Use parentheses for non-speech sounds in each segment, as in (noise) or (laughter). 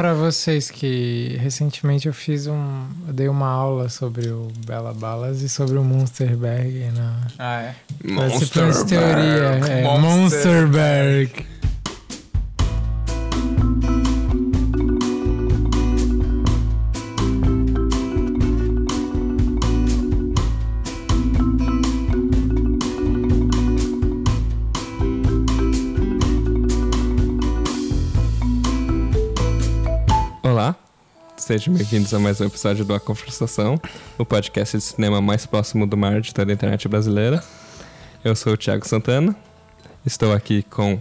pra vocês que recentemente eu fiz um. Eu dei uma aula sobre o Bela Balas e sobre o Monsterberg na. Ah, é? Monsterberg. teoria. É, Monsterberg. Olá, sejam bem-vindos a mais um episódio do A Conversação, o podcast de cinema mais próximo do mar de toda a internet brasileira. Eu sou o Thiago Santana, estou aqui com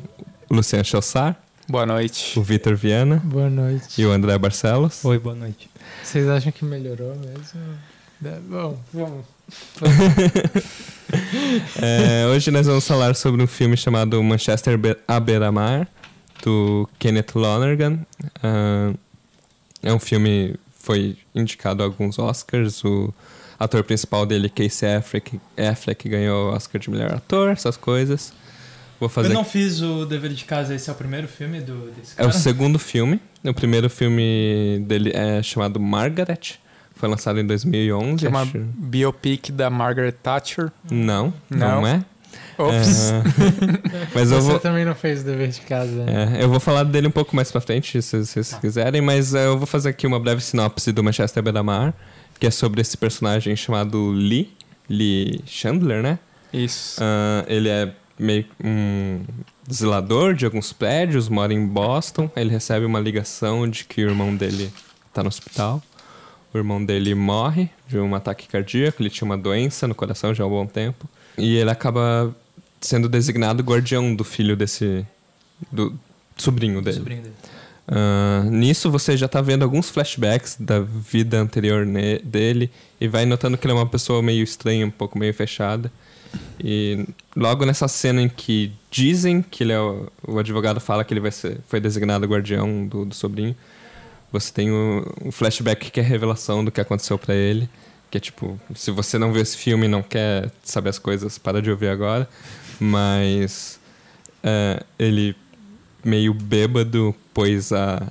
o Luciano Chossar, Boa noite. o Vitor Viana Boa noite. e o André Barcelos. Oi, boa noite. Vocês acham que melhorou mesmo? Da- Bom, vamos. (laughs) É, hoje nós vamos falar sobre um filme chamado Manchester à beira-mar, do Kenneth Lonergan. Ah, é um filme foi indicado a alguns Oscars. O ator principal dele, Casey Affleck, Affleck ganhou o Oscar de melhor ator, essas coisas. Vou fazer Eu não fiz o dever de casa, esse é o primeiro filme do, desse É cara? o segundo filme. O primeiro filme dele é chamado Margaret. Foi lançado em 2011. Que é uma acho. biopic da Margaret Thatcher. Não, não, Não. é. Ops. É, (laughs) Mas eu Você vou, também não fez o dever de casa, né? é, eu vou falar dele um pouco mais pra frente, se vocês quiserem. Mas é, eu vou fazer aqui uma breve sinopse do Manchester Beira-Mar, que é sobre esse personagem chamado Lee. Lee Chandler, né? Isso. Ah, ele é meio um zelador de alguns prédios, mora em Boston. Ele recebe uma ligação de que o irmão dele tá no hospital. O irmão dele morre de um ataque cardíaco, ele tinha uma doença no coração já há um bom tempo. E ele acaba sendo designado guardião do filho desse. do sobrinho dele. Sobrinho dele. Ah, nisso você já tá vendo alguns flashbacks da vida anterior dele e vai notando que ele é uma pessoa meio estranha, um pouco meio fechada. E logo nessa cena em que dizem que ele é o, o advogado fala que ele vai ser, foi designado guardião do, do sobrinho, você tem um, flashback que é a revelação do que aconteceu pra ele. Que é tipo, se você não viu esse filme e não quer saber as coisas, para de ouvir agora. Mas é, ele meio bêbado pôs a.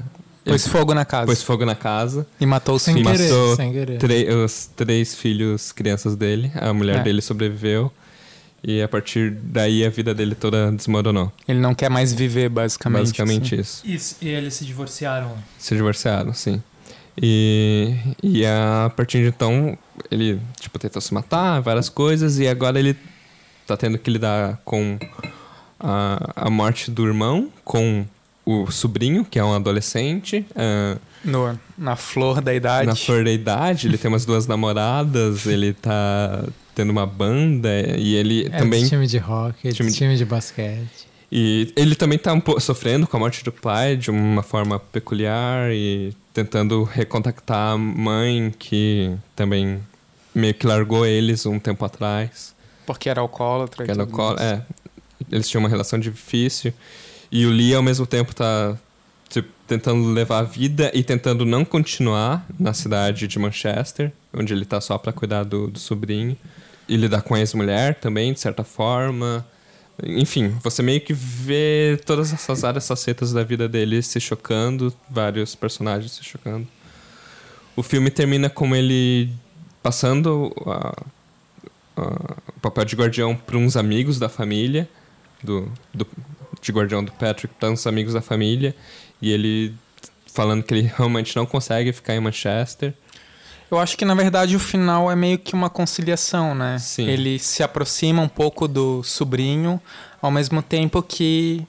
Pôs fogo na casa. pôs fogo na casa. E matou os Sem filhos. querer, matou sem querer. Os três filhos, crianças dele. A mulher É. dele sobreviveu. E a partir daí a vida dele toda desmoronou. Ele não quer mais viver, basicamente. Basicamente assim. isso. Isso, e eles se divorciaram. Se divorciaram, sim. E, e a partir de então, ele, tipo, tentou se matar, várias coisas, e agora ele tá tendo que lidar com a, a morte do irmão, com o sobrinho, que é um adolescente, ah, No, na flor da idade. na flor da idade, ele tem umas duas namoradas, ele tá tendo uma banda, e ele É também... de time de rock, de time time de, basquete. E ele também tá um pouco sofrendo com a morte do pai de uma forma peculiar e tentando recontactar a mãe que também meio que largou eles um tempo atrás. Porque era alcoólatra. e Que era tudo alcoó- mais. é, eles tinham uma relação difícil. E o Lee, ao mesmo tempo, tá tipo, tentando levar a vida e tentando não continuar na cidade de Manchester, onde ele tá só pra cuidar do, do sobrinho. E lidar com a ex-mulher também, de certa forma. Enfim, você meio que vê todas essas áreas facetas da vida dele se chocando, vários personagens se chocando. O filme termina com ele passando a, a- o papel de guardião para uns amigos da família, do, do, de guardião do Patrick para uns amigos da família, e ele falando que ele realmente não consegue ficar em Manchester. Eu acho que, na verdade, o final é meio que uma conciliação, né? Sim. Ele se aproxima um pouco do sobrinho, ao mesmo tempo que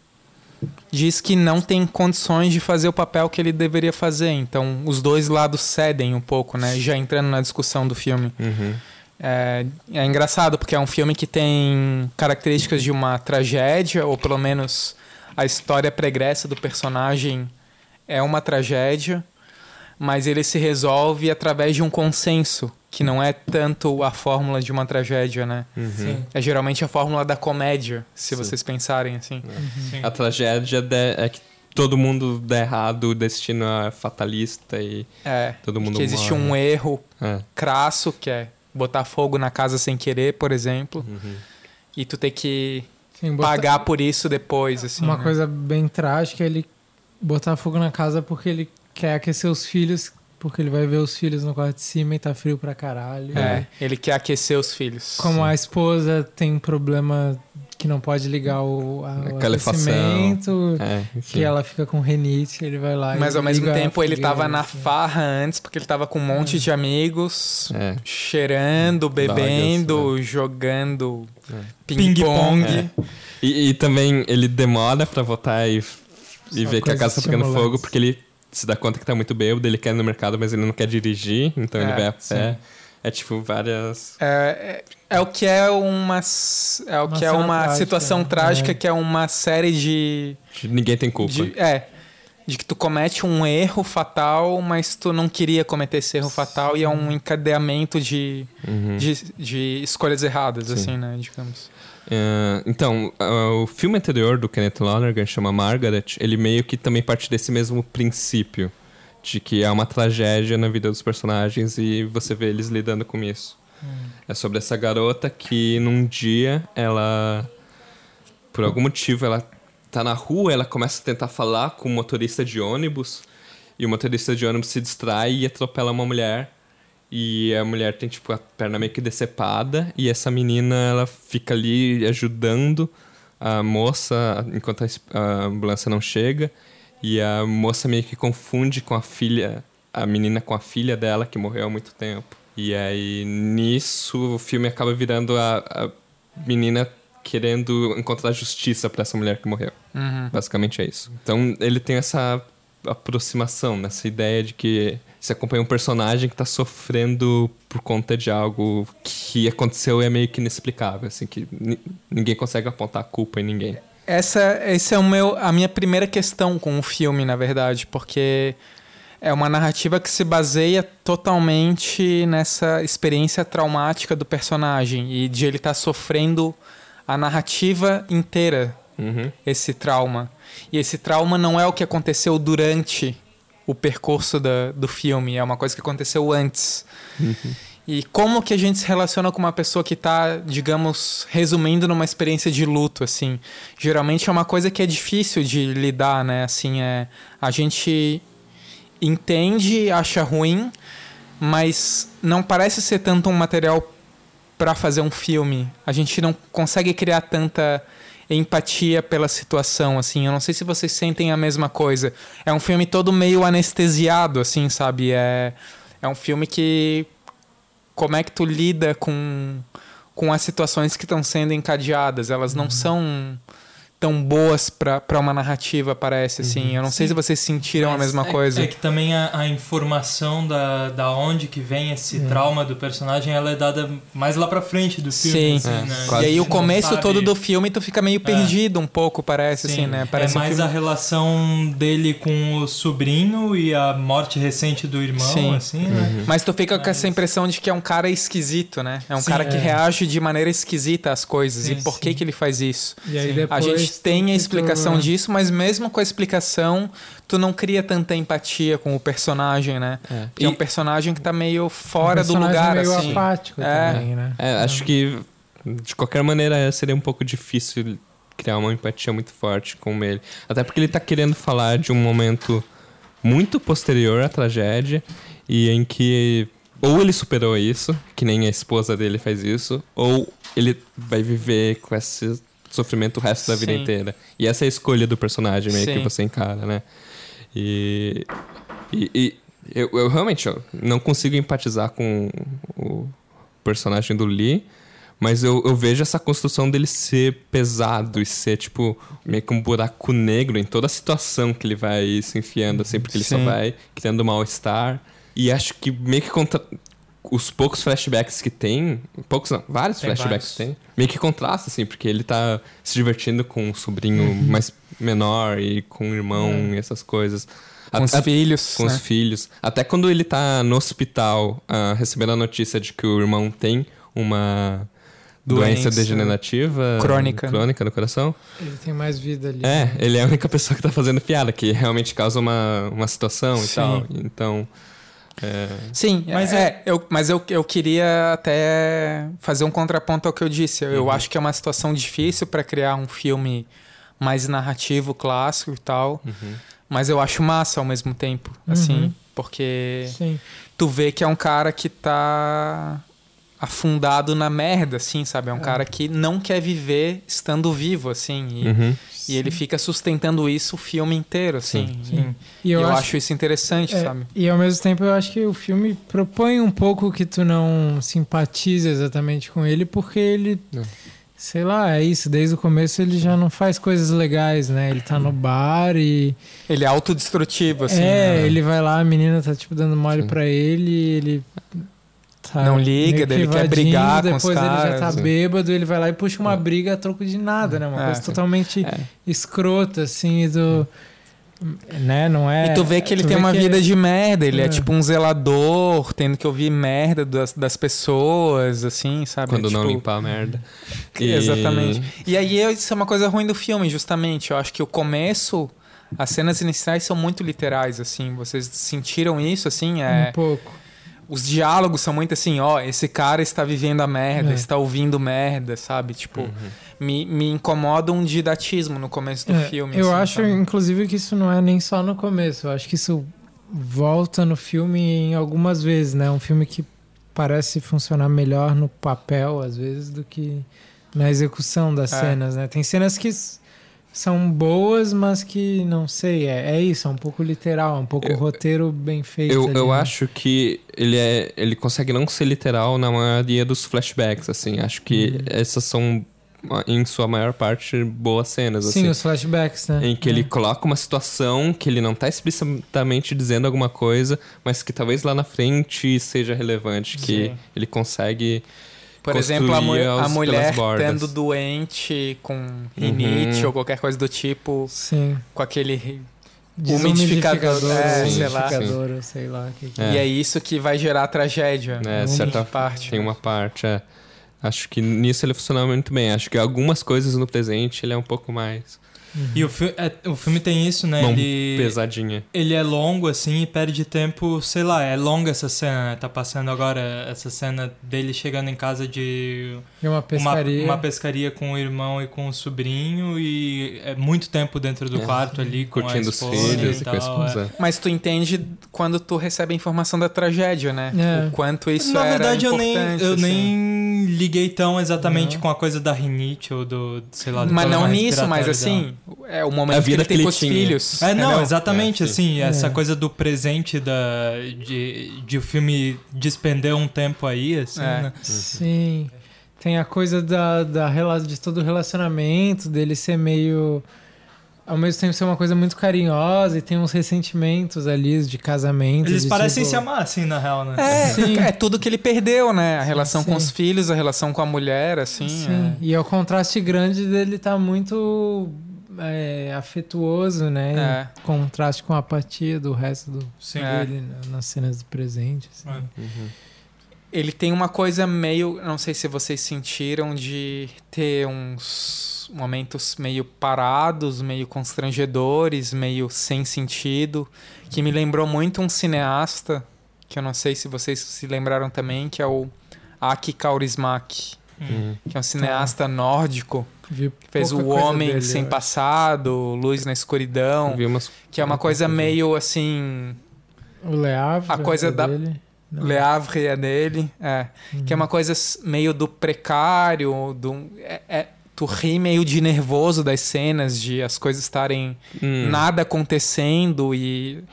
diz que não tem condições de fazer o papel que ele deveria fazer. Então, os dois lados cedem um pouco, né? Já entrando na discussão do filme. Uhum. É, é engraçado porque é um filme que tem características de uma tragédia, ou pelo menos a história pregressa do personagem é uma tragédia, mas ele se resolve através de um consenso, que não é tanto a fórmula de uma tragédia, né? Uhum. É geralmente a fórmula da comédia, se Sim. vocês pensarem assim. Sim. A tragédia de- é que todo mundo dá errado, o destino é fatalista e É, todo mundo que existe morre. um erro É. crasso, que é botar fogo na casa sem querer, por exemplo, Uhum. e tu ter que Sim, botar- pagar por isso depois, assim. Uma né? coisa bem trágica é ele botar fogo na casa porque ele quer aquecer os filhos, porque ele vai ver os filhos no quarto de cima e tá frio pra caralho. É, ele quer aquecer os filhos. Como a esposa tem um problema que não pode ligar o, a, o aquecimento, É, que ela fica com renite, ele vai lá Mas e ao mesmo tempo ele tava na farra antes, porque ele tava com um monte de amigos, É. cheirando, bebendo, jogando É. ping-pong. É. E, e também ele demora pra voltar e, e ver que a casa tá pegando fogo, porque ele se dá conta que tá muito bêbado, ele quer ir no mercado, mas ele não quer dirigir, então ele É, vai a pé. É tipo várias. É, é, é o que é uma, é o Uma que é uma trágica, situação né? trágica, É. que é uma série de, Ninguém tem culpa. de- É. De que tu comete um erro fatal, mas tu não queria cometer esse erro fatal e é um encadeamento de, Uhum. de, de escolhas erradas, Sim. assim, né? Digamos. É, então, ah, o filme anterior do Kenneth Lonergan, chama Margaret, ele meio que também parte desse mesmo princípio. De que é uma tragédia na vida dos personagens e você vê eles lidando com isso. É sobre essa garota que num dia ela. Por algum motivo ela tá na rua, ela começa a tentar falar com o motorista de ônibus. E o motorista de ônibus se distrai e atropela uma mulher. E a mulher tem, tipo, a perna meio que decepada. E essa menina, ela fica ali ajudando a moça enquanto a, ambulância não chega. E a moça meio que confunde com a filha, a menina com a filha dela, que morreu há muito tempo. E aí, nisso, o filme acaba virando a, a menina querendo encontrar justiça pra essa mulher que morreu. Uhum. Basicamente é isso. Então ele tem essa aproximação, nessa ideia de que você acompanha um personagem que tá sofrendo por conta de algo que aconteceu e é meio que inexplicável, assim, que ni- ninguém consegue apontar a culpa em ninguém. Essa, esse é o meu, a minha primeira questão com o filme, na verdade, porque é uma narrativa que se baseia totalmente nessa experiência traumática do personagem e de ele estar sofrendo a narrativa inteira, Uhum. esse trauma. E esse trauma não é o que aconteceu durante o percurso da, do filme, é uma coisa que aconteceu antes. E como que a gente se relaciona com uma pessoa que tá, digamos, resumindo numa experiência de luto, assim? Geralmente é uma coisa que é difícil de lidar, né? Assim, é a gente entende, acha ruim, mas não parece ser tanto um material para fazer um filme. A gente não consegue criar tanta empatia pela situação, assim. Eu não sei se vocês sentem a mesma coisa. É um filme todo meio anestesiado, assim, sabe? É, é um filme que como é que tu lida com, com as situações que estão sendo encadeadas. Elas não são tão boas para uma narrativa, parece, assim. Eu não sei se vocês sentiram a Mas mesma é, coisa. É que também a, a informação da, da onde que vem esse trauma do personagem, ela é dada mais lá pra frente do filme. Sim. assim, É, né? quase. E aí A o começo todo do filme tu fica meio perdido um pouco, parece, Sim, assim, né? Parece é um mais filme... a relação dele com o sobrinho e a morte recente do irmão, Sim. assim, né? Mas tu fica com Mas- essa impressão de que é um cara esquisito, né? É um Sim, cara que é. reage de maneira esquisita às coisas. Sim, e por que sim. que ele faz isso? E aí Sim. depois A gente tem a explicação tu- disso, mas mesmo com a explicação, tu não cria tanta empatia com o personagem, né? É. Porque é um E- personagem que tá meio fora um do lugar, meio assim. apático É. também, né? É, acho que de qualquer maneira seria um pouco difícil criar uma empatia muito forte com ele. Até porque ele tá querendo falar de um momento muito posterior à tragédia e em que ou ele superou isso, que nem a esposa dele faz isso, ou ele vai viver com esse sofrimento o resto da vida Sim. inteira. E essa é a escolha do personagem meio que Sim. você encara, né? E, e, e eu, eu realmente eu não consigo empatizar com o personagem do Lee, mas eu, eu vejo essa construção dele ser pesado e ser, tipo, meio que um buraco negro em toda a situação que ele vai se enfiando, assim, porque ele só Sim. vai criando mal-estar. E acho que meio que contra... os poucos flashbacks que tem, poucos não, vários Tem flashbacks vários. tem, meio que contrasta, assim, porque ele tá se divertindo com um sobrinho mais menor e com um irmão e essas coisas. Com os A- filhos, com né? os filhos. Até quando ele tá no hospital ah, recebendo a notícia de que o irmão tem uma doença, degenerativa crônica. crônica no coração. Ele tem mais vida ali. É, né? ele é a única pessoa que tá fazendo piada, que realmente causa uma, uma situação e Sim. tal. Então. É, Sim, Mas mas, é, eu, mas eu, eu queria até fazer um contraponto ao que eu disse. Eu Uhum. acho que é uma situação difícil para criar um filme mais narrativo, clássico e tal. uhum. Mas eu acho massa ao mesmo tempo, assim, Uhum. porque Sim. tu vê que é um cara que tá afundado na merda, assim, sabe? É um cara que não quer viver estando vivo, assim. E, Uhum. E ele fica sustentando isso o filme inteiro, assim. Sim. E eu, acho, isso interessante, é, sabe? E ao mesmo tempo eu acho que o filme propõe um pouco que tu não simpatiza exatamente com ele, porque ele. Não. Sei lá, é isso. Desde o começo ele já não faz coisas legais, né? Ele tá no bar e. Ele é autodestrutivo, assim. é, né? ele vai lá, a menina tá tipo dando mole Sim. pra ele e ele. Tá Não liga, ele quer brigar com os Depois ele já tá caras. bêbado, ele vai lá e puxa uma briga a troco de nada, né? Uma É, coisa sim. totalmente É. escrota, assim, do. Né? Não é. E tu vê que ele tu tem uma vida de merda, ele é. É. tipo um zelador, tendo que ouvir merda das, das pessoas, assim, sabe? Quando não Tipo, limpar a merda. (laughs) E- Exatamente. E aí isso é uma coisa ruim do filme, justamente. Eu acho que o começo, as cenas iniciais são muito literais, assim. Vocês sentiram isso, assim? É, Um pouco. Os diálogos são muito assim, ó, esse cara está vivendo a merda, É. está ouvindo merda, sabe? Tipo, Uhum. me, me incomoda um didatismo no começo do É, filme. eu assim, acho, sabe? inclusive, que isso não é nem só no começo. Eu acho que isso volta no filme em algumas vezes, né? Um filme que parece funcionar melhor no papel, às vezes, do que na execução das É. cenas, né? Tem cenas que são boas, mas que, não sei, é, é isso, é um pouco literal, é um pouco Eu- roteiro bem feito. Eu, ali, eu né? acho que ele é ele consegue não ser literal na maioria dos flashbacks, assim. Acho que Uhum. essas são, em sua maior parte, boas cenas, Sim, assim. os flashbacks, né? Em que ele coloca uma situação que ele não tá explicitamente dizendo alguma coisa, mas que talvez lá na frente seja relevante. Que Sim. ele consegue. Por exemplo, a, mu- a mulher tendo doente com rinite Uhum. ou qualquer coisa do tipo, Sim. com aquele. Desumidificador, é, sei lá. umidificador, sei lá. que que É. E é isso que vai gerar a tragédia. Né, Uma certa parte. Tem uma parte, é. Acho que nisso ele funciona muito bem. Acho que algumas coisas no presente ele é um pouco mais E o, fi é, o filme tem isso, né? mão Ele, pesadinha. ele é longo, assim, e perde tempo, sei lá, é longa essa cena, né? Tá passando agora essa cena dele chegando em casa de E uma uma, pescaria. uma pescaria com o irmão e com o sobrinho, e é muito tempo dentro do É. quarto ali, com Curtindo a os filhos e e com a tal, é. esposa. Mas tu entende quando tu recebe a informação da tragédia, né? É. O quanto isso Na era verdade, eu nem, eu assim. nem liguei tão exatamente Não. com a coisa da rinite ou do, sei lá, do Mas não nisso, mas assim, é o momento A que vida ele tem que ele com os filhos. É, não, exatamente, É, sim. assim, essa É. coisa do presente da, de, de o filme despender um tempo aí, assim, É. né? Sim. Tem a coisa da, da, de todo o relacionamento, dele ser meio. Ao mesmo tempo ser uma coisa muito carinhosa e tem uns ressentimentos ali de casamento. Eles de, parecem tipo, se amar, assim, na real, né? É, Sim. é tudo que ele perdeu, né? A relação com sim. os filhos, a relação com a mulher, assim. Sim. E é o contraste grande dele estar muito é, afetuoso, né? É. Em contraste com a apatia do resto do Sim. É. dele né, nas cenas do presente. assim. É. Ele tem uma coisa meio. Não sei se vocês sentiram de ter uns momentos meio parados, meio constrangedores, meio sem sentido, que me lembrou muito um cineasta, que eu não sei se vocês se lembraram também, que é o Aki Kaurismäki, Uhum. que é um cineasta nórdico, Vi que fez O Homem dele, Sem. Passado, Luz na Escuridão, umas que é uma coisa meio assim. O Le Havre, A coisa é da- dele. Não. Le Havre é dele, é. Que é uma coisa s- meio do precário, do, é, é- tu ri meio de nervoso das cenas, de as coisas estarem Hum. nada acontecendo e.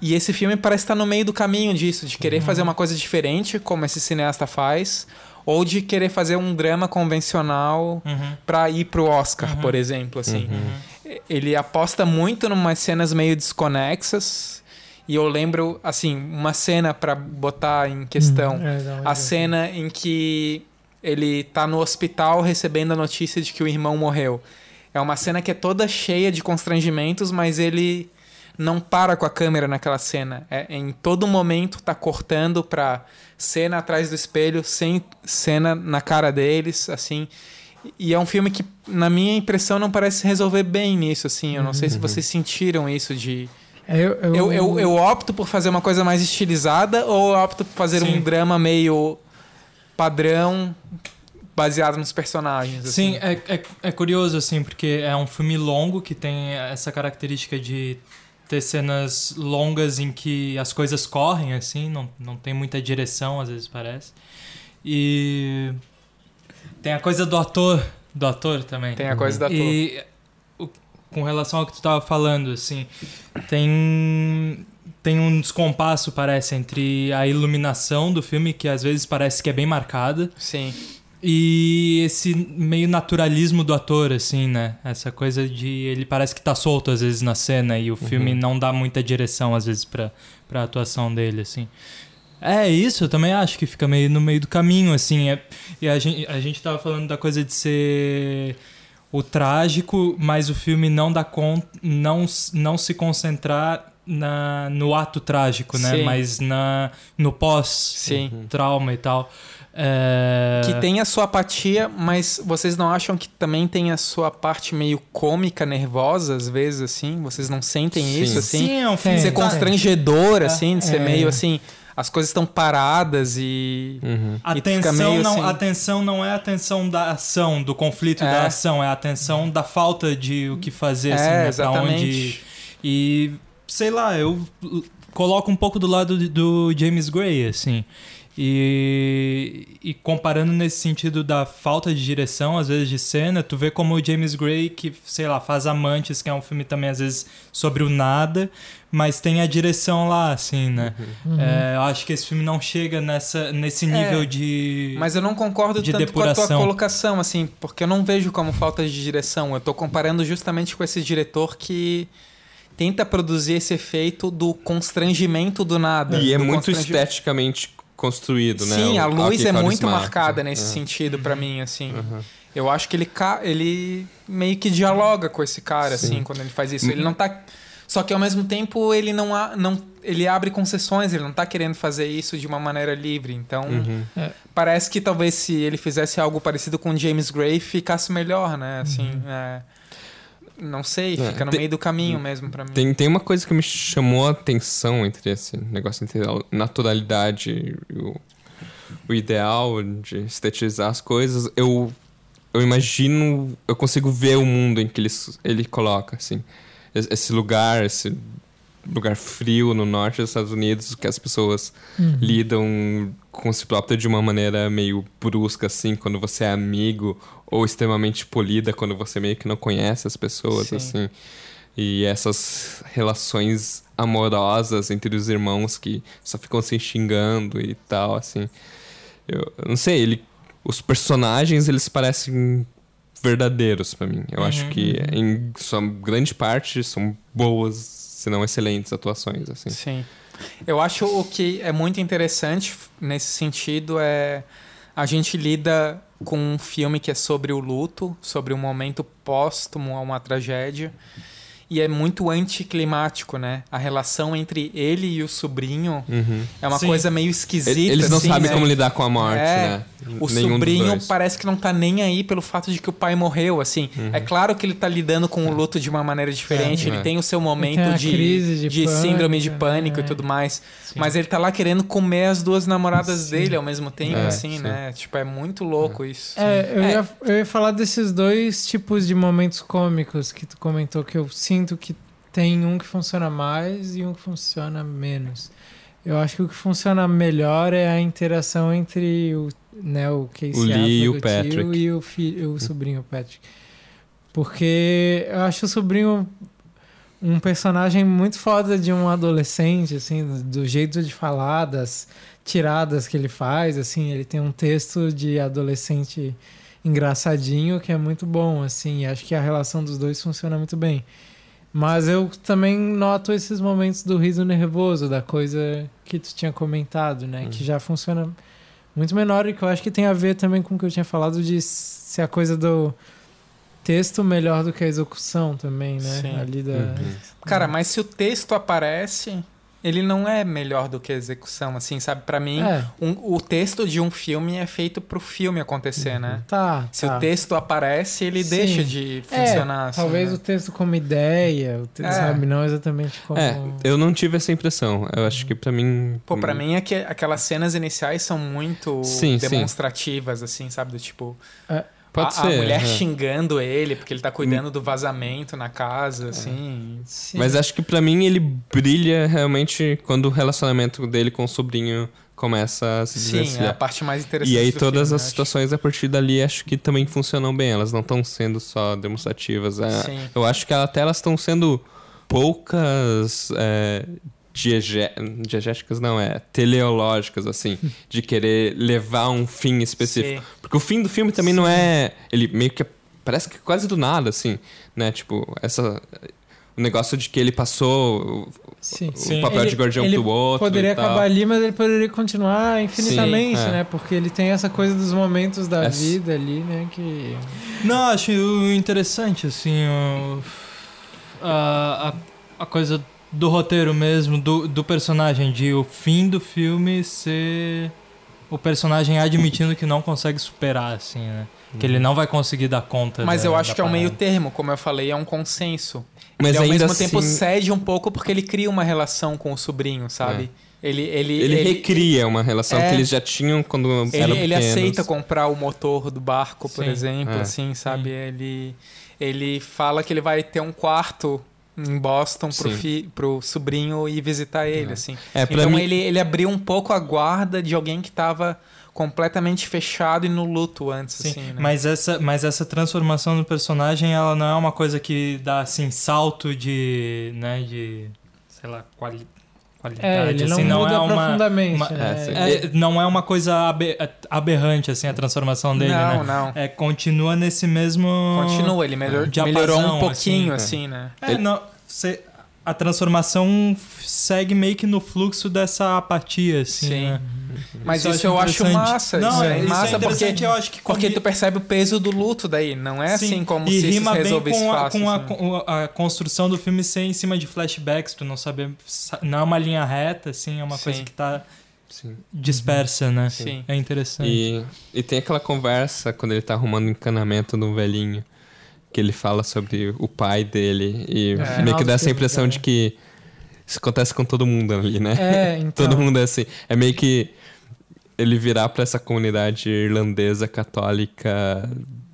E esse filme parece estar no meio do caminho disso, de querer fazer uma coisa diferente, como esse cineasta faz, ou de querer fazer um drama convencional Uhum. pra ir pro Oscar, Uhum. por exemplo, assim. Uhum. Ele aposta muito numas cenas meio desconexas. E eu lembro, assim, uma cena pra botar em questão. Hum, é, uma A cena em que ele tá no hospital recebendo a notícia de que o irmão morreu. É uma cena que é toda cheia de constrangimentos, mas ele não para com a câmera naquela cena. É, em todo momento tá cortando pra cena atrás do espelho, sem cena na cara deles, assim. E é um filme que, na minha impressão, não parece resolver bem nisso, assim. Eu não sei se vocês sentiram isso de... É, eu, eu, Eu, eu, eu opto por fazer uma coisa mais estilizada ou eu opto por fazer Sim. um drama meio padrão baseado nos personagens. Sim, assim. é, é, é curioso, assim, porque é um filme longo que tem essa característica de ter cenas longas em que as coisas correm, assim, não, não tem muita direção, às vezes parece. E tem a coisa do ator, do ator também. Tem a coisa da ator. E com relação ao que tu tava falando, assim, tem tem um descompasso, parece, entre a iluminação do filme, que às vezes parece que é bem marcada, Sim. e esse meio naturalismo do ator, assim, né? Essa coisa de ele parece que tá solto às vezes na cena e o filme não dá muita direção às vezes pra, pra atuação dele, assim. É isso, eu também acho que fica meio no meio do caminho, assim. É, e a gente, a gente tava falando da coisa de ser o trágico, mas o filme não dá conta, não, não se concentrar na, no ato trágico, né? Sim. Mas na, no pós-trauma e tal. É... Que tem a sua apatia, mas vocês não acham que também tem a sua parte meio cômica, nervosa, às vezes, assim? Vocês não sentem Sim. isso, assim? Sim, é um filme ser Tá. constrangedor, assim, de ser É. meio assim. As coisas estão paradas e. Uhum. A E tu fica tensão, meio não, assim- a tensão não é a tensão da ação, do conflito É. da ação, é a tensão da falta de o que fazer, assim, é, né? Pra exatamente. onde... E, sei lá, eu coloco um pouco do lado do James Gray, assim. E, e comparando nesse sentido da falta de direção, às vezes, de cena, tu vê como o James Gray, que, sei lá, faz Amantes, que é um filme também, às vezes, sobre o nada, mas tem a direção lá, assim, né? Uhum. É, eu acho que esse filme não chega nessa, nesse nível É, de. Mas eu não concordo de tanto com a tua depuração. colocação, assim, porque eu não vejo como falta de direção. Eu tô comparando justamente com esse diretor que tenta produzir esse efeito do constrangimento do nada. E é do muito constrangi- esteticamente construído, né? Sim, a luz é muito carismático. marcada nesse É. sentido pra mim, assim. Uhum. Eu acho que ele, ca- ele meio que dialoga com esse cara, Sim. assim, quando ele faz isso. Ele não tá. Só que ao mesmo tempo ele não, a- não ele abre concessões, ele não tá querendo fazer isso de uma maneira livre. Então, Uhum. parece que talvez se ele fizesse algo parecido com James Gray, ficasse melhor, né? Assim, é, não sei, É, fica no tem- meio do caminho mesmo pra mim. Tem, tem uma coisa que me chamou a atenção entre esse negócio entre a naturalidade e o, o ideal de estetizar as coisas. Eu, eu imagino, eu consigo ver o mundo em que ele, ele coloca, assim. Es- Esse lugar, esse lugar frio no norte dos Estados Unidos, que as pessoas Uhum. lidam com si próprio de uma maneira meio brusca, assim, quando você é amigo, ou extremamente polida quando você meio que não conhece as pessoas, Sim. assim. E essas relações amorosas entre os irmãos que só ficam se xingando e tal, assim. Eu, eu não sei, ele, os personagens, eles parecem verdadeiros pra mim. Eu acho Uhum, que em sua grande parte são boas, se não excelentes atuações, assim. Sim. Eu acho o que é muito interessante nesse sentido é a gente lida com um filme que é sobre o luto, sobre um momento póstumo a uma tragédia. E é muito anticlimático, né? A relação entre ele e o sobrinho Uhum. é uma Sim. coisa meio esquisita. Eles não assim, sabem né? como lidar com a morte, É, né? O Nenhum sobrinho parece que não tá nem aí pelo fato de que o pai morreu, assim. Uhum. É claro que ele tá lidando com o luto de uma maneira diferente, É. ele tem o seu momento de, crise de síndrome de pânico, pânico é. e tudo mais. Sim. Mas ele tá lá querendo comer as duas namoradas Sim. dele ao mesmo tempo, É, assim, sim. né? Tipo, é muito louco isso. É, eu, É. Ia, eu ia falar desses dois tipos de momentos cômicos que tu comentou, que eu sinto que tem um que funciona mais e um que funciona menos. Eu acho que o que funciona melhor é a interação entre o, né, o Casey O Lee e o Patrick. e o, filho, o sobrinho, Patrick. Porque eu acho o sobrinho um personagem muito foda de um adolescente, assim, do, jeito de falar, das tiradas que ele faz, assim, ele tem um texto de adolescente engraçadinho que é muito bom, assim, e acho que a relação dos dois funciona muito bem. Mas eu também noto esses momentos do riso nervoso, da coisa que tu tinha comentado, né, que já funciona muito menor e que eu acho que tem a ver também com o que eu tinha falado de ser a coisa do texto melhor do que a execução também, né? Sim. Ali da... Uhum. Cara, mas se o texto aparece, ele não é melhor do que a execução, assim, sabe? Pra mim, É. um- o texto de um filme é feito pro filme acontecer, né? Tá. Se tá. o texto aparece, ele Sim. deixa de funcionar. É, assim, talvez né? o texto como ideia, o te- É. sabe? Não exatamente como. É, eu não tive essa impressão. Eu acho que pra mim. Pô, pra mim é que aquelas cenas iniciais são muito Sim, sim. demonstrativas, assim, sabe? Do tipo. Pode a, ser. a mulher é. xingando ele porque ele tá cuidando do vazamento na casa, assim. Sim. Mas acho que pra mim ele brilha realmente quando o relacionamento dele com o sobrinho começa a se Sim, é a parte mais interessante. E aí todas filme, as situações a partir dali acho que também funcionam bem. Elas não estão sendo só demonstrativas. É, Sim. eu acho que até elas estão sendo poucas é, diege- diegéticas, não, é teleológicas, assim, (laughs) de querer levar um fim específico. Sim. Porque o fim do filme também não é. Ele meio que. Parece que quase do nada, assim, né? Tipo, essa. O negócio de que ele passou Sim. o Sim. papel Ele- de guardião ele pro outro. Poderia e tal. acabar ali, mas ele poderia continuar infinitamente, Sim, é. né? Porque ele tem essa coisa dos momentos da É. vida ali, né? Que. Não, acho interessante, assim, o- a, a, a coisa do roteiro mesmo, do, do personagem, de o fim do filme ser o personagem admitindo que não consegue superar, assim, né? Que ele não vai conseguir dar conta Mas da- eu acho da que é um meio parada. termo, como eu falei, é um consenso. Mas ele ao mesmo tempo assim- cede um pouco porque ele cria uma relação com o sobrinho, sabe? Ele, ele, Ele, recria uma relação É. que eles já tinham quando eram Ele, ele pequenos. aceita comprar o motor do barco, por Sim. exemplo, É. assim, sabe? Ele, ele fala que ele vai ter um quarto em Boston pro, fi, pro sobrinho ir visitar ele, assim. É, Então mim, ele, ele abriu um pouco a guarda de alguém que tava completamente fechado e no luto antes, Sim, assim, né? mas, essa, mas essa transformação do personagem, ela não é uma coisa que dá, assim, salto de, né, de, sei lá, quali, qualidade, É, ele não assim, não muda é uma... profundamente. uma- né? é, é, não é uma coisa abe- aberrante, assim, a transformação dele, não, né? não. É, continua nesse mesmo... Continua, ele melhor, Diapasão, melhorou um assim, pouquinho, é. assim, né? É, não, cê- a transformação segue meio que no fluxo dessa apatia, assim, Sim. né? Mas eu isso, eu acho massa. Não, isso é, é, isso massa é porque, eu acho que porque tu percebe o peso do luto daí. Não é Sim, assim como e se isso rima se bem resolvesse com, a, fácil. com a, assim. com a construção do filme ser em cima de flashbacks, tu não saber, sa- não é uma linha reta, assim, é uma coisa Sim. que tá Sim. dispersa, né? Sim. É interessante. E, e tem aquela conversa quando ele tá arrumando o encanamento do velhinho, que ele fala sobre o pai dele e É. meio que dá essa impressão filme, de que isso acontece com todo mundo ali, né? É, (laughs) então. Todo mundo é assim. É meio que ele virar pra essa comunidade irlandesa católica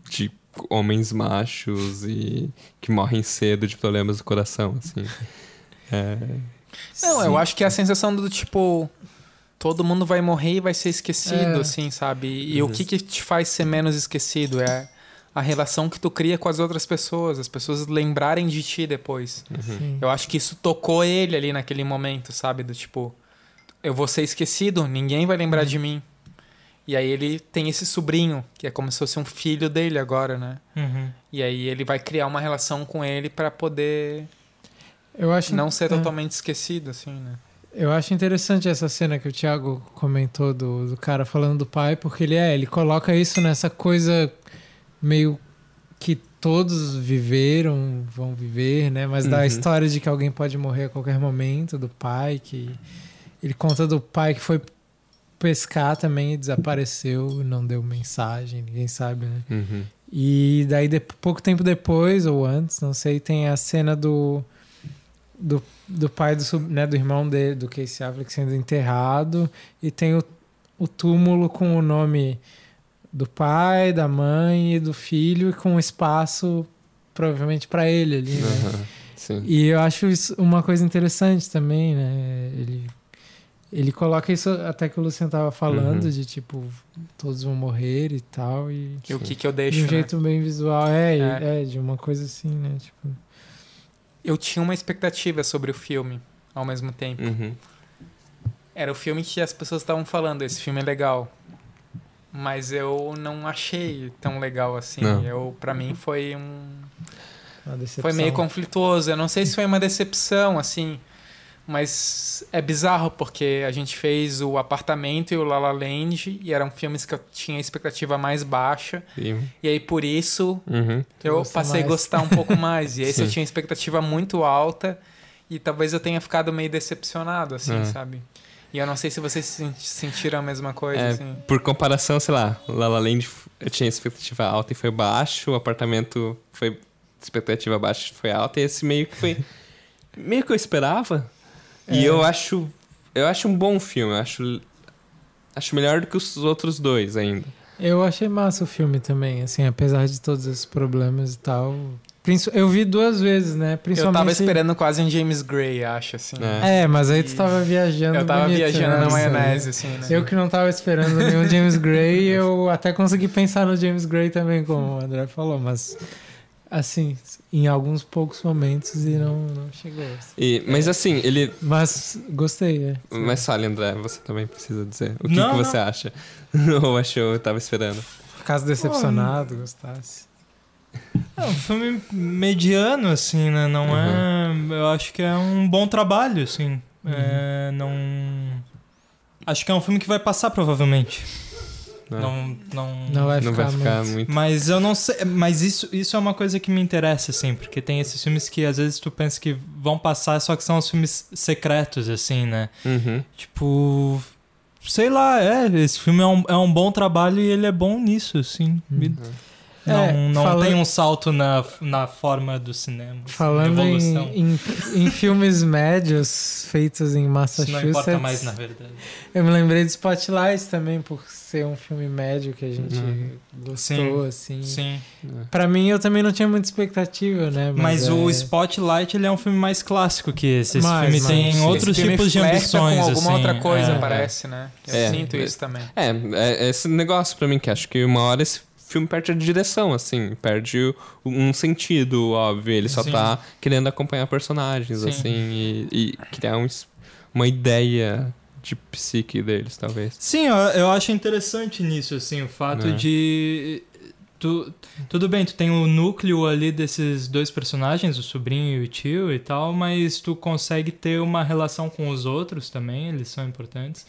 de homens machos e que morrem cedo de problemas do coração, assim. É, Não, eu acho que é a sensação do tipo. Todo mundo vai morrer e vai ser esquecido, É. assim, sabe? E o que, que te faz ser menos esquecido? É a relação que tu cria com as outras pessoas, as pessoas lembrarem de ti depois. Sim. Eu acho que isso tocou ele ali naquele momento, sabe? Do tipo, eu vou ser esquecido, ninguém vai lembrar de mim. E aí ele tem esse sobrinho, que é como se fosse um filho dele agora, né? Uhum. E aí ele vai criar uma relação com ele pra poder Eu acho não ser é. totalmente esquecido, assim, né? Eu acho interessante essa cena que o Thiago comentou do, do cara falando do pai, porque ele é, ele coloca isso nessa coisa meio que todos viveram, vão viver, né? Mas da Uhum. história de que alguém pode morrer a qualquer momento, do pai, que ele conta do pai que foi pescar também e desapareceu, não deu mensagem, ninguém sabe, né? uhum. E daí, de- pouco tempo depois, ou antes, não sei, tem a cena do, do, do pai do, né, do irmão dele, do Casey Affleck, sendo enterrado. E tem o, o túmulo com o nome do pai, da mãe e do filho, e com um espaço, provavelmente, para ele ali, né? Sim. E eu acho isso uma coisa interessante também, né? Ele, ele coloca isso até que o Luciano tava falando, Uhum. de tipo, todos vão morrer e tal. E E o que que eu de deixo, um né? jeito bem visual, é, É. é, de uma coisa assim, né? Tipo, Eu tinha uma expectativa sobre o filme, ao mesmo tempo. Uhum. Era o filme que as pessoas estavam falando, esse filme é legal. Mas eu não achei tão legal assim. Não. Eu, para mim foi um uma decepção. foi meio conflituoso. Eu não sei se foi uma decepção assim, mas é bizarro porque a gente fez o Apartamento e o La La Land e eram filmes que eu tinha expectativa mais baixa E- e aí por isso uhum. Eu passei a mais. gostar um pouco (laughs) mais. E esse eu Sim. tinha expectativa muito alta E talvez eu tenha ficado meio decepcionado, assim, É. sabe? E eu não sei se vocês se senti- sentiram a mesma coisa, É, assim. Por comparação, sei lá, La La Land eu tinha expectativa alta e foi baixo, o apartamento foi expectativa baixa e foi alta, e esse meio que foi (laughs) meio que eu esperava. E É. eu acho eu acho um bom filme, eu acho acho melhor do que os outros dois ainda. Eu achei massa o filme também, assim, apesar de todos esses problemas e tal. Eu vi duas vezes, né? Eu Principalmente... tava esperando quase um James Gray, acho, assim. É. É, mas aí tu tava viajando Eu tava bonito, viajando né? na maionese, assim, né? Eu que não tava esperando nenhum James Gray, (laughs) eu até consegui pensar no James Gray também, como o André falou, mas assim, em alguns poucos momentos e não, não chegou. assim. E, mas assim, ele Mas gostei, é. mas fale, André, você também precisa dizer. O que, Não, que não. você acha? (laughs) Ou achou, eu tava esperando. Caso decepcionado, gostasse. É um filme mediano, assim, né? Não é. Eu acho que é um bom trabalho, assim. É, não. Acho que é um filme que vai passar, provavelmente. Né? Não, não, Não vai Não ficar, vai ficar muito. muito. Mas eu não sei. Mas isso, isso é uma coisa que me interessa, assim, porque tem esses filmes que às vezes tu pensa que vão passar, só que são os filmes secretos, assim, né? Uhum. Tipo. Sei lá, é. Esse filme é um, é um bom trabalho e ele é bom nisso, assim. Me- Não, É, não fala- tem um salto na, na forma do cinema. assim, Falando em, evolução. em, em filmes médios feitos em Isso Massachusetts, não importa mais, na verdade. eu me lembrei de Spotlight também, por ser um filme médio que a gente Uhum. gostou, assim. Sim. Pra mim, eu também não tinha muita expectativa, né? Mas, é... o Spotlight ele é um filme mais clássico que esse. Esse Mais, filme mais, tem sim. outros Esse filme tipos de ambições. com alguma assim, outra coisa, é. parece, né? Eu É. sinto isso também. É, é esse negócio pra mim que acho que uma hora esse filme perde a direção, assim, perde um sentido, óbvio. Ele só Sim. tá querendo acompanhar personagens, Sim. assim, e, e criar um uma ideia de psique deles, talvez. Sim, eu, eu acho interessante nisso, assim, o fato É. de. Tu, tudo bem, tu tem o núcleo ali desses dois personagens, o sobrinho e o tio e tal, mas tu consegue ter uma relação com os outros também, eles são importantes.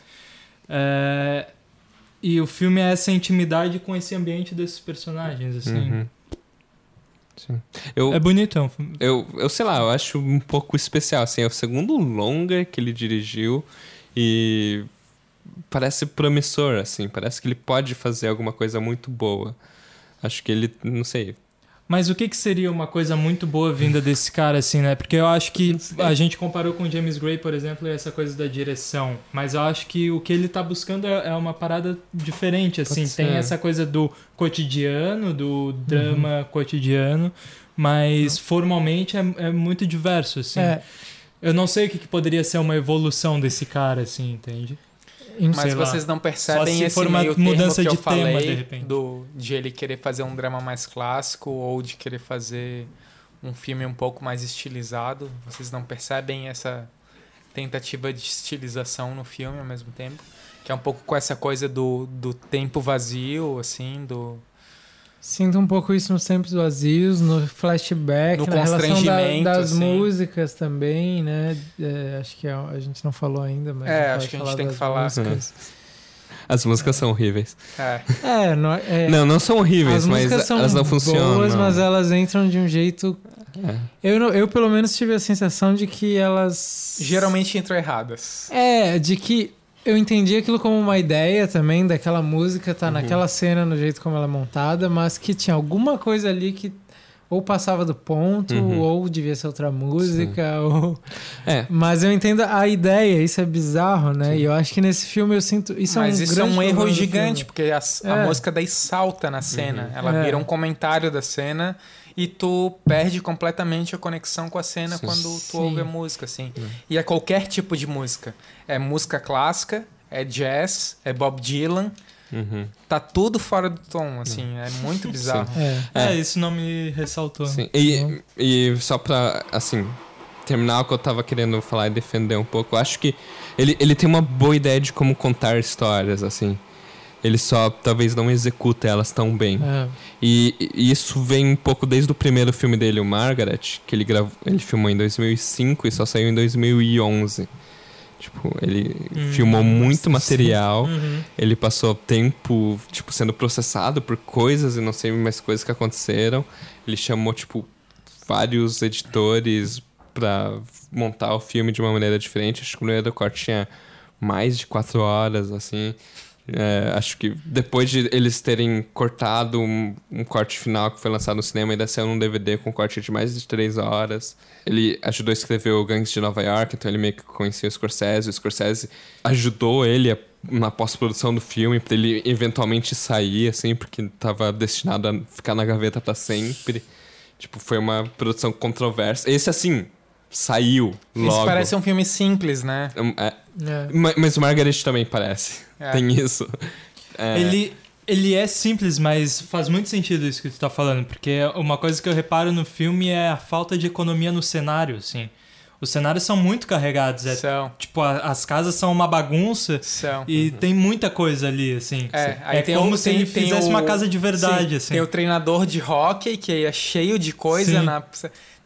É, e o filme é essa intimidade com esse ambiente desses personagens, assim. Uhum. Sim. Eu, É bonito, é eu, eu sei lá, eu acho um pouco especial, assim, é o segundo longa que ele dirigiu e parece promissor, assim, parece que ele pode fazer alguma coisa muito boa. Acho que ele, não sei, Mas o que, que seria uma coisa muito boa vinda desse cara, assim, né? Porque eu acho que a gente comparou com James Gray, por exemplo, e essa coisa da direção. Mas eu acho que o que ele tá buscando é é uma parada diferente, assim. Tem essa coisa do cotidiano, do drama cotidiano, mas formalmente é, é muito diverso, assim. É, Eu não sei o que, que poderia ser uma evolução desse cara, assim, entende? Mas sei lá. vocês não percebem Só se esse for uma meio termo mudança que eu de tema, falei de repente. do de ele querer fazer um drama mais clássico ou de querer fazer um filme um pouco mais estilizado. Vocês não percebem essa tentativa de estilização no filme ao mesmo tempo, que é um pouco com essa coisa do, do tempo vazio, assim, do Sinto um pouco isso nos tempos vazios, no flashback, No na relação da- constrangimento, das assim. músicas também, né? É, acho que a, a gente não falou ainda, mas É, acho que a gente tem que falar. músicas. as músicas são horríveis. é, É, não, é Não, não são horríveis, as mas músicas são elas não funcionam. boas, mas elas entram de um jeito. É. Eu, eu pelo menos tive a sensação de que elas geralmente entram erradas. É, de que eu entendi aquilo como uma ideia também daquela música tá Uhum. naquela cena no jeito como ela é montada, mas que tinha alguma coisa ali que ou passava do ponto Uhum. ou devia ser outra música ou É, mas eu entendo a ideia, isso é bizarro, né? Sim. E eu acho que nesse filme eu sinto isso Mas é um isso é um erro gigante, filme. porque a, a É. música daí salta na cena. Uhum. Ela É. vira um comentário da cena e tu perde completamente a conexão com a cena Sim. quando tu Sim. ouve a música, assim. Uhum. E é qualquer tipo de música. É música clássica, é jazz, é Bob Dylan. uhum, Tá tudo fora do tom, assim. É muito (laughs) bizarro. É. É, É. isso não me ressaltou. sim. E, e só pra, assim, terminar o que eu tava querendo falar e defender um pouco, eu acho que ele, ele tem uma boa ideia de como contar histórias, assim. Ele só talvez não executa elas tão bem. É. E, e isso vem um pouco desde o primeiro filme dele, o Margaret, que ele, gravou, ele filmou em 2005 e só saiu em 2011. Tipo, ele Hum, filmou muito material. Uhum. Ele passou tempo, tipo, sendo processado por coisas e não sei mais coisas que aconteceram. Ele chamou, tipo, vários editores pra montar o filme de uma maneira diferente. Acho que o primeiro corte tinha mais de quatro horas, assim. É, acho que depois de eles terem cortado um, um, corte final que foi lançado no cinema, ainda saiu num DVD com um corte de mais de três horas. Ele ajudou a escrever o Gangs de Nova York, então ele meio que conhecia o Scorsese. O Scorsese ajudou ele a, na pós-produção do filme para ele eventualmente sair, assim, porque estava destinado a ficar na gaveta para sempre. Tipo, foi uma produção controversa. Esse, assim, saiu logo. Isso parece um filme simples, né? É, é. Mas o Margaret também parece. É. Tem isso. É. Ele, ele é simples, mas faz muito sentido isso que tu tá falando, porque uma coisa que eu reparo no filme é a falta de economia no cenário, assim. Os cenários são muito carregados. É, são. Tipo, a, as casas são uma bagunça. São. E uhum. tem muita coisa ali, assim. É, é como o, se tem, ele fizesse o, uma casa de verdade, sim, assim. Tem o treinador de hockey, que é cheio de coisa sim. na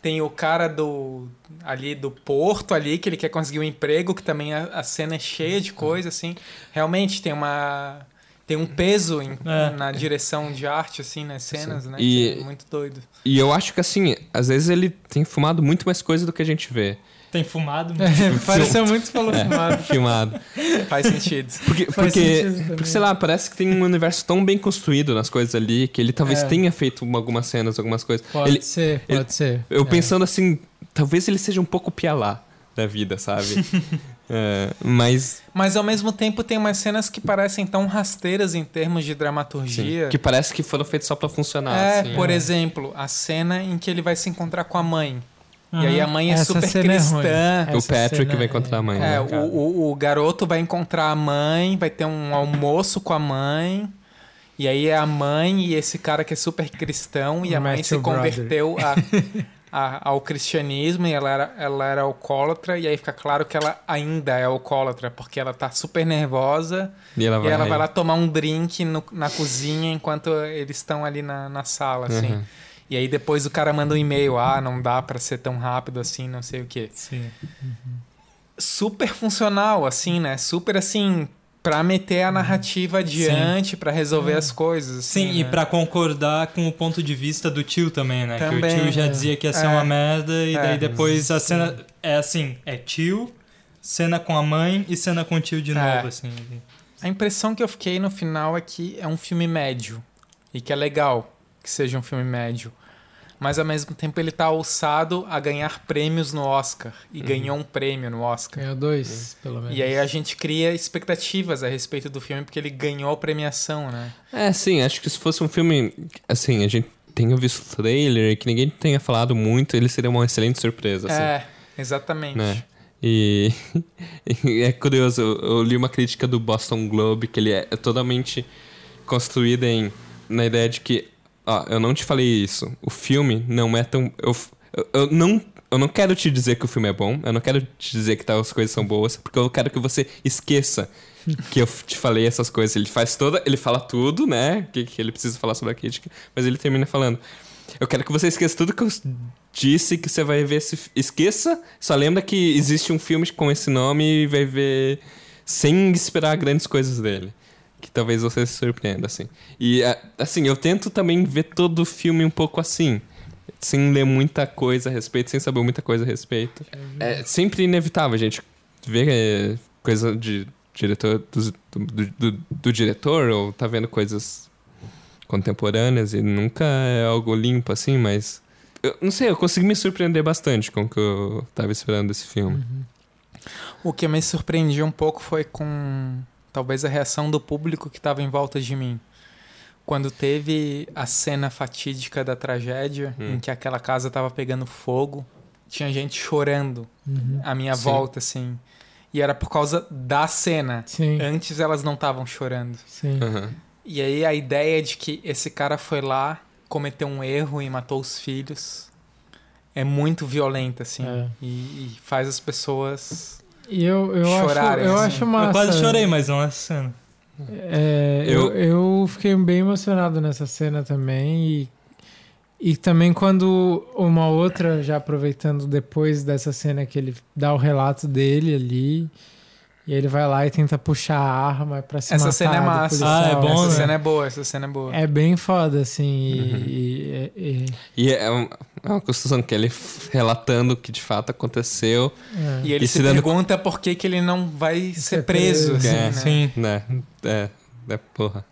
tem o cara do ali do porto ali que ele quer conseguir um emprego que também a, a cena é cheia de coisa assim realmente tem uma tem um peso em, é. na direção de arte assim nas cenas Sim. né e, é muito doido e eu acho que assim às vezes ele tem fumado muito mais coisa do que a gente vê tem fumado? (laughs) É, pareceu muito que falou é, fumado. Filmado. Faz sentido. Porque, Faz porque, sentido porque, sei lá, parece que tem um universo tão bem construído nas coisas ali que ele talvez é. tenha feito algumas cenas, algumas coisas. Pode ele, ser, pode ele, ser. Eu é. pensando assim, talvez ele seja um pouco pialá da vida, sabe? (laughs) é, mas. Mas ao mesmo tempo tem umas cenas que parecem tão rasteiras em termos de dramaturgia. Sim, que parece que foram feitas só para funcionar. É, assim, por exemplo, a cena em que ele vai se encontrar com a mãe. Uhum. E aí a mãe é Essa super é cristã. É o Patrick vai encontrar a mãe. É, né? o, o, o, garoto vai encontrar a mãe, vai ter um almoço com a mãe. E aí é a mãe e esse cara que é super cristão. E a mãe se converteu a, (laughs) a, ao cristianismo e ela era, ela era alcoólatra. E aí fica claro que ela ainda é alcoólatra, porque ela tá super nervosa. E ela vai, e ela vai lá tomar um drink no, na cozinha enquanto eles estão ali na, na sala, assim. Uhum. E aí depois o cara manda um e-mail, ah, não dá para ser tão rápido assim, não sei o quê. Sim. Uhum. Super funcional, assim, né? Super assim, para meter a narrativa adiante, para resolver as coisas. Assim, Sim, né? e para concordar com o ponto de vista do tio também, né? Também, que o tio já é. dizia que ia ser é. uma merda, e é. daí depois a cena é assim: é tio, cena com a mãe e cena com o tio de é. novo, assim. A impressão que eu fiquei no final é que é um filme médio e que é legal que seja um filme médio mas ao mesmo tempo ele tá alçado a ganhar prêmios no Oscar. E uhum. ganhou um prêmio no Oscar. Ganhou dois, uhum. pelo menos. E aí a gente cria expectativas a respeito do filme porque ele ganhou a premiação, né? É, sim, acho que se fosse um filme. Assim, a gente tenha visto o trailer que ninguém tenha falado muito, ele seria uma excelente surpresa. Assim, é, exatamente. Né? (laughs) E é curioso, eu li uma crítica do Boston Globe que ele é totalmente construído em, na ideia de que Ó, eu não te falei isso. O filme não é tão. Eu, eu, eu, não. Eu não quero te dizer que o filme é bom, eu não quero te dizer que as coisas são boas, porque eu quero que você esqueça que eu te falei essas coisas. Ele faz toda. Ele fala tudo, né? Que, que ele precisa falar sobre a crítica, mas ele termina falando. Eu quero que você esqueça tudo que eu disse, que você vai ver. Se, esqueça, só lembra que existe um filme com esse nome e vai ver sem esperar grandes coisas dele que talvez você se surpreenda, assim. E, assim, eu tento também ver todo o filme um pouco assim. Sem ler muita coisa a respeito, sem saber muita coisa a respeito. É, é sempre inevitável a gente ver é, coisa de diretor do, do, do, do, diretor ou tá vendo coisas contemporâneas e nunca é algo limpo assim, mas eu não sei, eu consegui me surpreender bastante com o que eu tava esperando desse filme. Uhum. O que me surpreendia um pouco foi com talvez a reação do público que estava em volta de mim. Quando teve a cena fatídica da tragédia, hum. em que aquela casa estava pegando fogo, tinha gente chorando uhum. à minha Sim. volta, assim. E era por causa da cena. Sim. Antes elas não estavam chorando. Sim. Uhum. E aí a ideia de que esse cara foi lá, cometeu um erro e matou os filhos é muito violenta, assim. É. E, e, faz as pessoas e eu, eu Chorarem, acho, eu assim. acho massa. Eu quase chorei, mas não nessa cena. É, eu... eu... eu fiquei bem emocionado nessa cena também. E, e também quando uma outra, já aproveitando depois dessa cena que ele dá o relato dele ali. E ele vai lá e tenta puxar a arma pra se essa matar. Cena é massa. Ah, é bom, Essa né? cena é boa, essa cena é boa. É bem foda, assim. E, uhum. e, e... e é, é uma construção que ele relatando o que de fato aconteceu. É. E ele E se se dando- pergunta por que, que ele não vai ser Ser preso, preso. assim, É. né? Sim. Né? É, é, porra.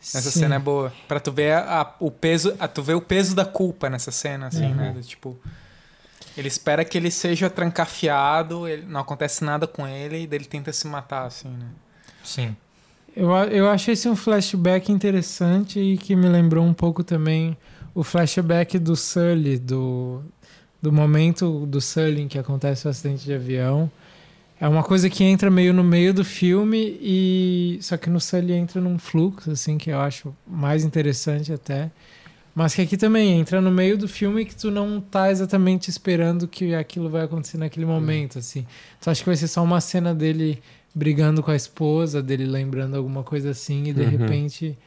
Essa Sim. cena é boa. Pra tu ver a- o peso, a, tu ver o peso da culpa nessa cena, assim, Uhum. né? Do Tipo, ele espera que ele seja trancafiado, ele, não acontece nada com ele, e daí ele tenta se matar, assim, né? Sim. Eu, eu achei esse um flashback interessante e que me lembrou um pouco também o flashback do Sully, do, do momento do Sully em que acontece o acidente de avião. É uma coisa que entra meio no meio do filme e só que no Sully entra num fluxo assim que eu acho mais interessante até. Mas que aqui também entra no meio do filme que tu não tá exatamente esperando que aquilo vai acontecer naquele momento, assim. Tu acha que vai ser só uma cena dele brigando com a esposa, dele lembrando alguma coisa assim, e de Uhum. repente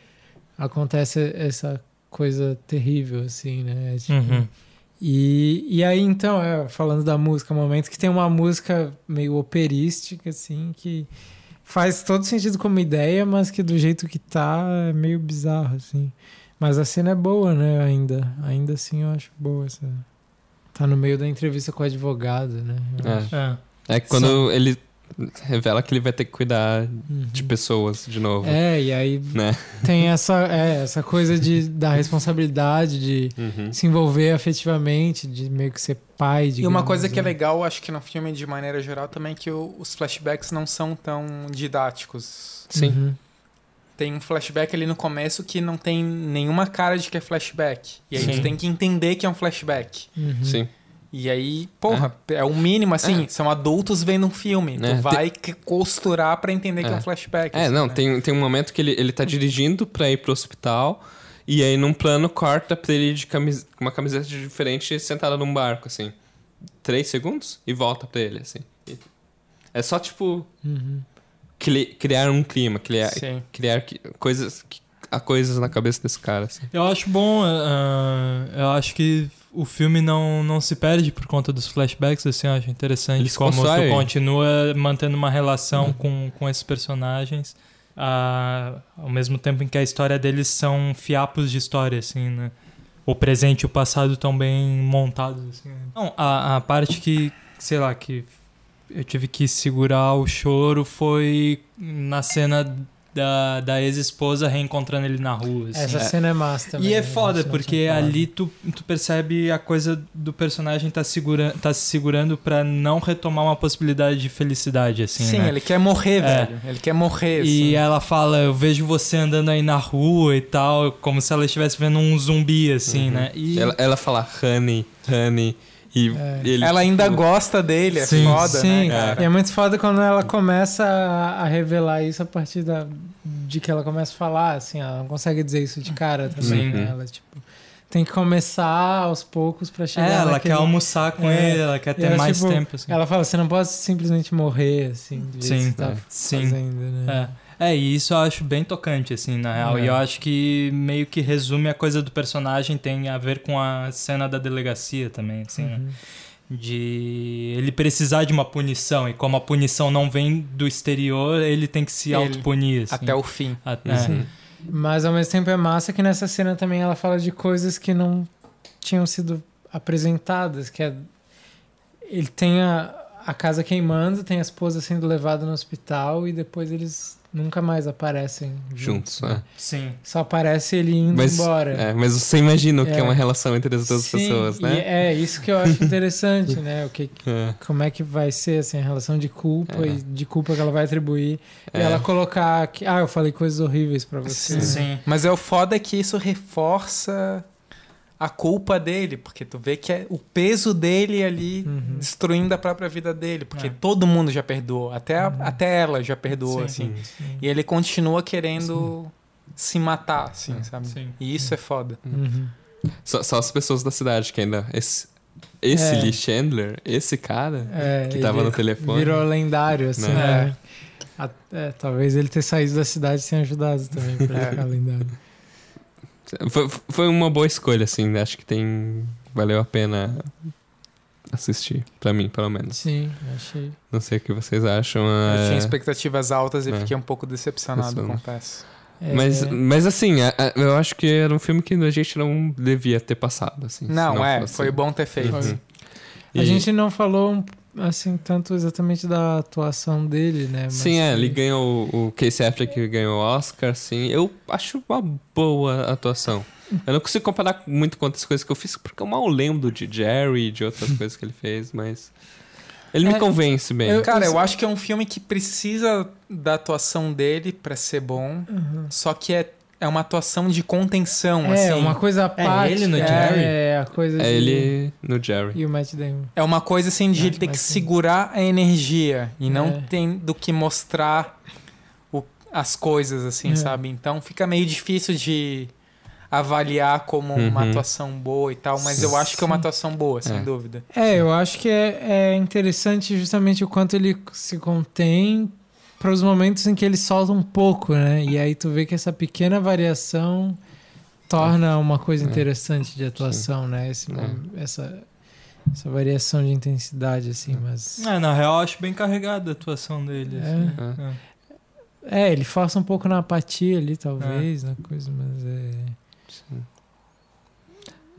acontece essa coisa terrível, assim, né? Tipo, Uhum. e, e aí, então, é, falando da música, um momento que tem uma música meio operística, assim, que faz todo sentido como ideia, mas que do jeito que tá é meio bizarro, assim. Mas a cena é boa, né, ainda. Ainda assim eu acho boa essa... Tá no meio da entrevista com o advogado, né? Eu É. acho. É. É que quando ele revela que ele vai ter que cuidar Uhum. de pessoas de novo. É, e aí Né? tem essa, é, essa coisa de, da responsabilidade de Uhum. se envolver afetivamente, de meio que ser pai, E digamos, uma coisa que é né? legal, acho que no filme de maneira geral também, é que o- os flashbacks não são tão didáticos. Sim. Uhum. Tem um flashback ali no começo que não tem nenhuma cara de que é flashback. E aí Sim. tu tem que entender que é um flashback. Uhum. Sim. E aí, porra, é, o mínimo, assim, são adultos vendo um filme. É, Tu vai que- costurar pra entender que é É. um flashback. É, assim, não, né? tem, tem um momento que ele, ele tá dirigindo pra ir pro hospital e aí num plano corta pra ele de camis uma camiseta diferente sentada num barco, assim. Três segundos e volta pra ele, assim. E- É só, tipo, Uhum. criar um clima, criar, Sim. criar coisas, que- há coisas na cabeça desse cara, assim. Eu acho bom, ah, eu acho que o filme não, não se perde por conta dos flashbacks, assim, eu acho interessante Eles como tu continua mantendo uma relação com, com esses personagens, ah, ao mesmo tempo em que a história deles são fiapos de história, assim, né? O presente e o passado estão bem montados, assim. né? Não, a, a parte que, sei lá, que eu tive que segurar o choro foi na cena da, da ex-esposa reencontrando ele na rua, assim. Essa cena é massa também. E é né? foda, porque ali tu, tu percebe a coisa do personagem tá, segura, tá se segurando pra não retomar uma possibilidade de felicidade, assim, Sim, né? ele quer morrer, É. velho. Ele quer morrer. E assim. ela fala, eu vejo você andando aí na rua e tal, como se ela estivesse vendo um zumbi, assim, Uhum. né? E Ela, ela fala honey, honey, e É. ele... Ela ainda gosta dele, é Sim, foda, Sim, né, cara? e é muito foda quando ela começa a, revelar isso a partir da, de que ela começa a falar, assim, ela não consegue dizer isso de cara também, Sim. né? Ela, tipo, tem que começar aos poucos pra é, chegar ela naquele- quer almoçar com É. ele, ela quer ter ela, mais tipo, tempo, assim. Ela fala, você não pode simplesmente morrer, assim, do jeito Sim, que você tá é. Sim. fazendo, né? É. É, e isso eu acho bem tocante, assim, na real. É. E eu acho que meio que resume a coisa do personagem, tem a ver com a cena da delegacia também, assim, né? Uhum. de ele precisar de uma punição e como a punição não vem do exterior, ele tem que se Ele, autopunir. Assim. Até o fim. Até- Uhum. Mas ao mesmo tempo é massa que nessa cena também ela fala de coisas que não tinham sido apresentadas, que é ele tem a, a casa queimando, tem a esposa sendo levada no hospital e depois eles nunca mais aparecem juntos. Juntos, né? é. Sim. Só aparece ele indo Mas, embora. é, mas você imagina o que É. é uma relação entre as duas Sim, pessoas, e né? é isso que eu acho interessante, né? O que, (laughs) É. como é que vai ser assim, a relação de culpa É. e de culpa que ela vai atribuir. E É. ela colocar que, ah, eu falei coisas horríveis pra você. Sim. né? Mas é o foda é que isso reforça a culpa dele, porque tu vê que é o peso dele ali Uhum. destruindo a própria vida dele, porque É. todo mundo já perdoou, até, a- até ela já perdoou, Sim. assim. Sim. E ele continua querendo se matar, assim, sabe? Sim. E isso é foda. Uhum. Só, só as pessoas da cidade que ainda. Esse, esse É. Lee Chandler, esse cara É, que tava no telefone. Virou lendário, assim, Né? né? É, talvez ele ter saído da cidade tenha ajudado também pra (laughs) É. ficar lendário. Foi, foi uma boa escolha, assim. Acho que tem. Valeu a pena assistir. Pra mim, pelo menos. Sim, achei. Não sei o que vocês acham. Eu é, tinha expectativas altas e É. fiquei um pouco decepcionado, Decepcionado. confesso. É, Mas, mas assim, a- a- eu acho que era um filme que a gente não devia ter passado, assim. Não, é, fosse. foi bom ter feito. Uhum. A E- gente não falou assim tanto exatamente da atuação dele, né? Mas Sim, é, ele ganhou o Casey Affleck ganhou o Oscar, sim. Eu acho uma boa atuação. Eu não consigo comparar muito com outras coisas que eu fiz, porque eu mal lembro de Jerry e de outras (laughs) coisas que ele fez, mas ele me É, convence bem. eu- Cara, eu acho que é um filme que precisa da atuação dele pra ser bom, só que é, é uma atuação de contenção, É, assim. uma coisa apática. ele no é, Jerry? É, a coisa É de... ele no Jerry. E o Matt Damon. É uma coisa assim de É, ele ter que sim. segurar a energia e não É. tem do que mostrar o- as coisas, assim, É. sabe? Então fica meio difícil de avaliar como uma Uhum. atuação boa e tal, mas eu acho que é uma atuação boa, sem É. dúvida. É, eu acho que é, é interessante justamente o quanto ele se contém para os momentos em que ele solta um pouco, né? E aí tu vê que essa pequena variação torna uma coisa É. interessante de atuação, né? Esse, É. essa, essa variação de intensidade, assim, mas... É, na real, eu acho bem carregada a atuação dele. É. assim. É. É, ele força um pouco na apatia ali, talvez, na coisa, mas é...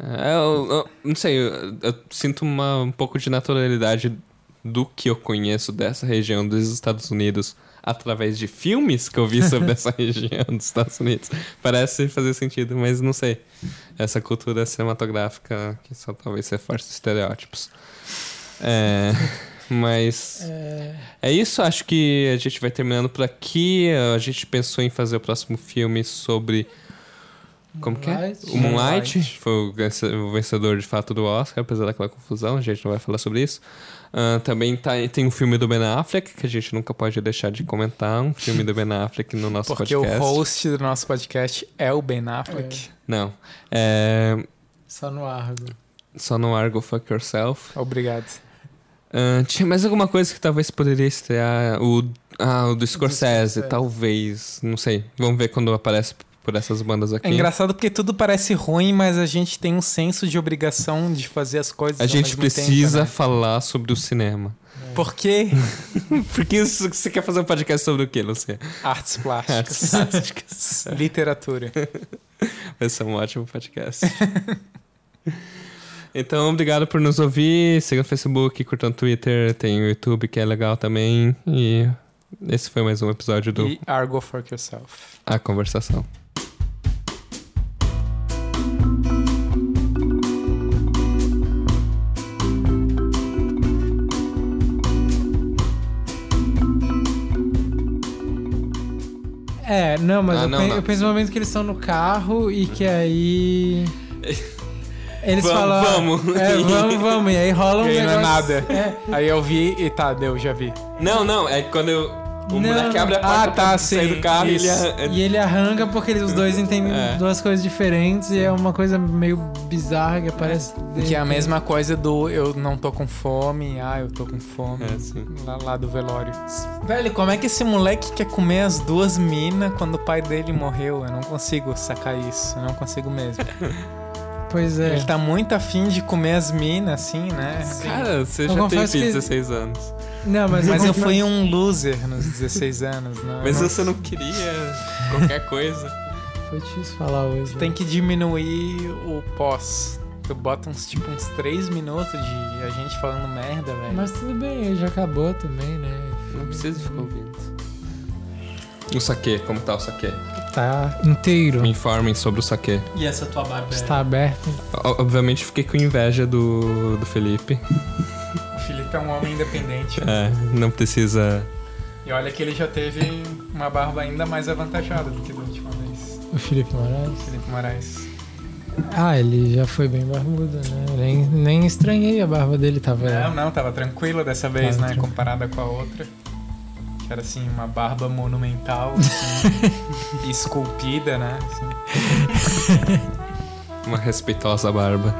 É, eu, eu não sei, eu, eu sinto uma, um pouco de naturalidade do que eu conheço dessa região dos Estados Unidos através de filmes que eu vi sobre essa (laughs) região dos Estados Unidos. Parece fazer sentido, mas não sei. Essa cultura cinematográfica que só talvez reforce os estereótipos. É, mas é... é isso, acho que a gente vai terminando por aqui. A gente pensou em fazer o próximo filme sobre. Como que é? O Moonlight. Foi o vence- o vencedor de fato do Oscar, apesar daquela confusão, a gente não vai falar sobre isso. Ah, também tá, tem o filme do Ben Affleck, que a gente nunca pode deixar de comentar. Um filme do Ben Affleck no nosso Porque podcast. o host do nosso podcast é o Ben Affleck. Não. É. Só no Argo. Só no Argo Fuck Yourself. Obrigado. Ah, tinha mais alguma coisa que talvez poderia estrear? O, ah, o do Scorsese, Scorsese. talvez. Não sei. Vamos ver quando aparece por essas bandas aqui. É engraçado porque tudo parece ruim, mas a gente tem um senso de obrigação de fazer as coisas A gente precisa tempo, né? falar sobre o cinema. Por quê? (laughs) Porque isso- você quer fazer um podcast sobre o quê, Lucia? Artes plásticas. Plásticas. (laughs) Literatura. (laughs) Vai ser um ótimo podcast. então, obrigado por nos ouvir. Siga no Facebook, curta no Twitter, tem o YouTube que é legal também. E esse foi mais um episódio do E Argo Fuck Yourself. A Conversação. É, não, mas Ah, eu, não, pen- não. eu penso no momento que eles estão no carro e que aí. Eles Vamos, falam. vamos. É, (laughs) vamos, vamos. E aí rola um E aí não é negócio- nada. É, Aí eu vi e tá, deu, já vi. Não, não, é quando eu, o Não. moleque abre a porta Ah, tá, pra sair sim, do carro e ele... arran- e ele arranca porque eles, os dois (laughs) entendem É. duas coisas diferentes e é uma coisa meio bizarra que aparece. Que é a mesma coisa do eu não tô com fome, ah, eu tô com fome. É, sim. Lá, lá do velório. Velho, como é que esse moleque quer comer as duas minas quando o pai dele morreu? Eu não consigo sacar isso, eu não consigo mesmo. (laughs) Pois é. Ele tá muito afim de comer as minas, assim, né? Cara, você Eu já tem que- 16 anos. Não, mas, Mas eu fui um loser nos 16 anos, né? Mas Não- você não queria qualquer coisa. Foi difícil falar hoje. Tem que diminuir o pós. Tu bota uns, tipo, uns 3 minutos de a gente falando merda, velho. Mas tudo bem, aí já acabou também, né? Não precisa ficar ouvindo. O saque, como tá o saque? Tá inteiro. Me informem sobre o saque. E essa tua barba é- Está aberto. O- Obviamente fiquei com inveja do, do Felipe. O Felipe é um homem independente. É, não precisa. E olha que ele já teve uma barba ainda mais avantajada do que da última vez. O Felipe Moraes. Felipe Moraes. Ah, ele já foi bem barbudo, né? Nem, nem estranhei a barba dele, tava. Não, não, tava tranquilo dessa vez, Tava né? tranquilo. Comparada com a outra. Era assim, uma barba monumental, (laughs) assim, esculpida, né? Assim. (laughs) Uma respeitosa barba.